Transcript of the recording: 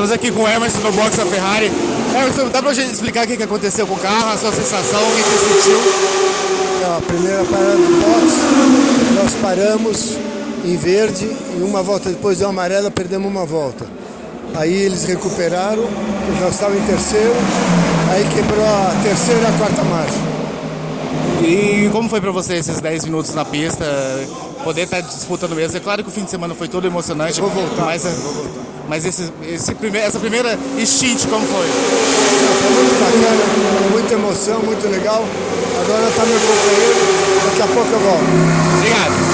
Estamos aqui com o Emerson no box da Ferrari. Emerson, dá pra gente explicar o que aconteceu com o carro, a sua sensação, o que você sentiu? Não, a primeira parada do box, nós paramos em verde e uma volta depois deu amarela, perdemos uma volta. Aí eles recuperaram, nós estávamos em terceiro, aí quebrou a terceira e a quarta marcha. E como foi para você esses 10 minutos na pista, poder estar tá disputando mesmo? É claro que o fim de semana foi todo emocionante, vou voltar, mas, vou voltar. Mas esse, esse primeir, essa primeira stint, como foi? Foi muito bacana, muita emoção, muito legal. Agora está meu companheiro, daqui a pouco eu volto. Obrigado.